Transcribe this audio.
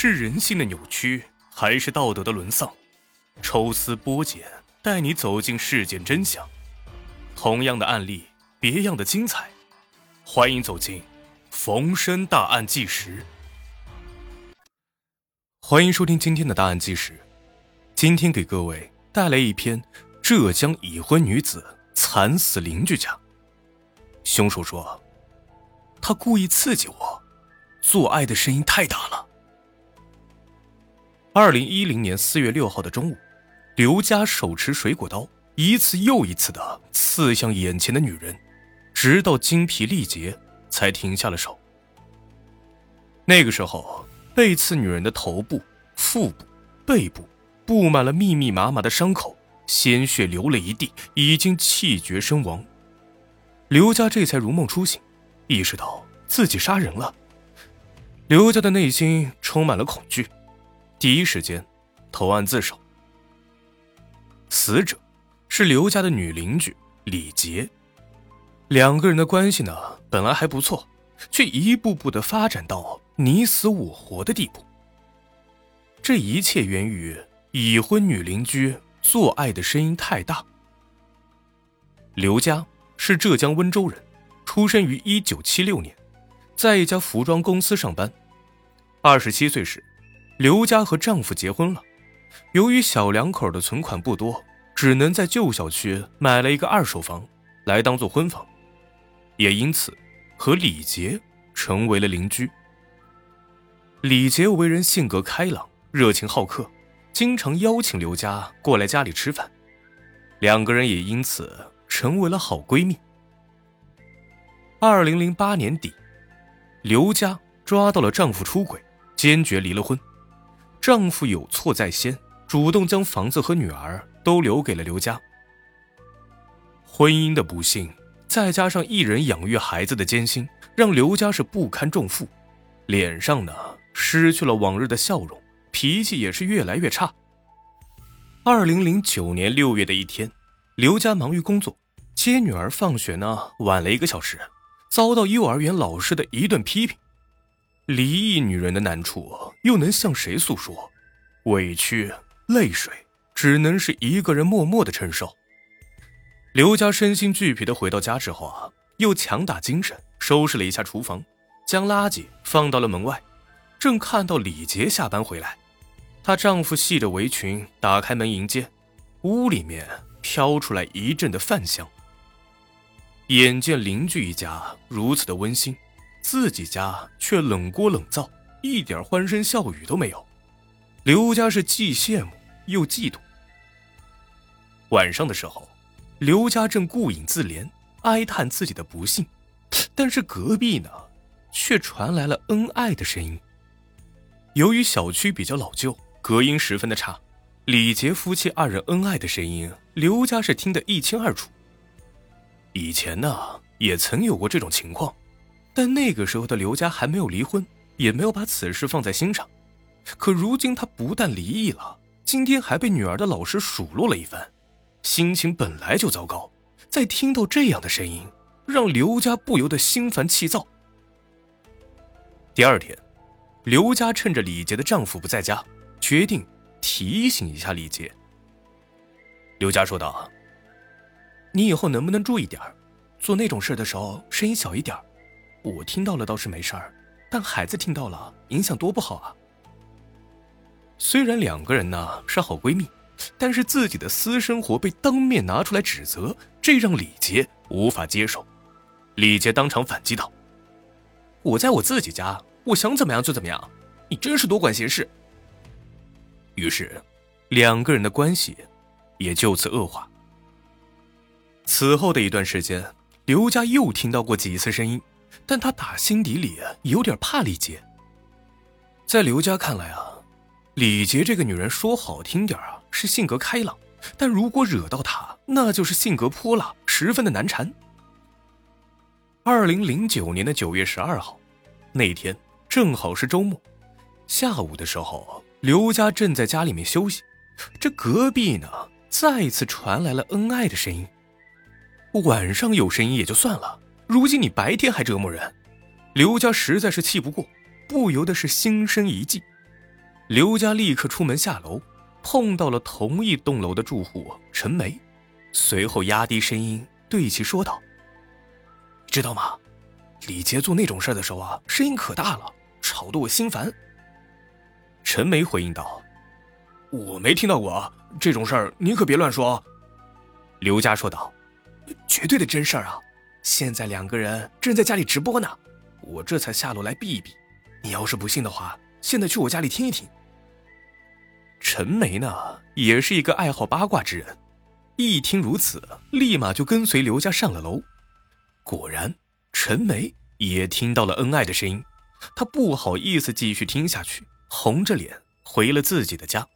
是人性的扭曲，还是道德的沦丧？抽丝剥茧，带你走进事件真相。同样的案例，别样的精彩。欢迎走进《逢申大案纪实》。欢迎收听今天的《大案纪实》。今天给各位带来一篇：浙江已婚女子惨死邻居家。凶手说，他故意刺激我，做爱的声音太大了。二零一零年四月六号的中午，刘佳手持水果刀，一次又一次的刺向眼前的女人，直到精疲力竭才停下了手。那个时候，被刺女人的头部、腹部、背部布满了密密麻麻的伤口，鲜血流了一地，已经气绝身亡。刘佳这才如梦初醒，意识到自己杀人了。刘佳的内心充满了恐惧。第一时间投案自首。死者是刘家的女邻居李杰，两个人的关系呢本来还不错，却一步步的发展到你死我活的地步。这一切源于已婚女邻居做爱的声音太大。刘家是浙江温州人，出生于一九七六年，在一家服装公司上班。二十七岁时。刘家和丈夫结婚了，由于小两口的存款不多，只能在旧小区买了一个二手房来当做婚房，也因此和李杰成为了邻居。李杰为人性格开朗、热情好客，经常邀请刘家过来家里吃饭，两个人也因此成为了好闺蜜。二零零八年底，刘家抓到了丈夫出轨，坚决离了婚。丈夫有错在先，主动将房子和女儿都留给了刘家。婚姻的不幸，再加上一人养育孩子的艰辛，让刘家是不堪重负，脸上呢失去了往日的笑容，脾气也是越来越差。二零零九年六月的一天，刘家忙于工作，接女儿放学呢晚了一个小时，遭到幼儿园老师的一顿批评。离异女人的难处又能向谁诉说？委屈、泪水只能是一个人默默的承受。刘家身心俱疲的回到家之后啊，又强打精神收拾了一下厨房，将垃圾放到了门外。正看到李杰下班回来，她丈夫系着围裙打开门迎接，屋里面飘出来一阵的饭香。眼见邻居一家如此的温馨。自己家却冷锅冷灶，一点欢声笑语都没有。刘家是既羡慕又嫉妒。晚上的时候，刘家正顾影自怜，哀叹自己的不幸，但是隔壁呢，却传来了恩爱的声音。由于小区比较老旧，隔音十分的差，李杰夫妻二人恩爱的声音，刘家是听得一清二楚。以前呢，也曾有过这种情况。但那个时候的刘家还没有离婚，也没有把此事放在心上。可如今他不但离异了，今天还被女儿的老师数落了一番，心情本来就糟糕，再听到这样的声音，让刘家不由得心烦气躁。第二天，刘家趁着李杰的丈夫不在家，决定提醒一下李杰。刘家说道：“你以后能不能注意点做那种事的时候声音小一点我听到了倒是没事儿，但孩子听到了，影响多不好啊。虽然两个人呢是好闺蜜，但是自己的私生活被当面拿出来指责，这让李杰无法接受。李杰当场反击道：“我在我自己家，我想怎么样就怎么样，你真是多管闲事。”于是，两个人的关系也就此恶化。此后的一段时间，刘家又听到过几次声音。但他打心底里有点怕李杰。在刘家看来啊，李杰这个女人说好听点啊是性格开朗，但如果惹到她，那就是性格泼辣，十分的难缠。二零零九年的九月十二号，那天正好是周末，下午的时候，刘家正在家里面休息，这隔壁呢再次传来了恩爱的声音。晚上有声音也就算了。如今你白天还折磨人，刘家实在是气不过，不由得是心生一计。刘家立刻出门下楼，碰到了同一栋楼的住户陈梅，随后压低声音对其说道：“知道吗？李杰做那种事的时候啊，声音可大了，吵得我心烦。”陈梅回应道：“我没听到过啊这种事儿，你可别乱说。”刘家说道：“绝对的真事儿啊！现在两个人正在家里直播呢，我这才下楼来避一避。你要是不信的话，现在去我家里听一听。”陈梅呢，也是一个爱好八卦之人，一听如此，立马就跟随刘家上了楼。果然，陈梅也听到了恩爱的声音，她不好意思继续听下去。红着脸回了自己的家。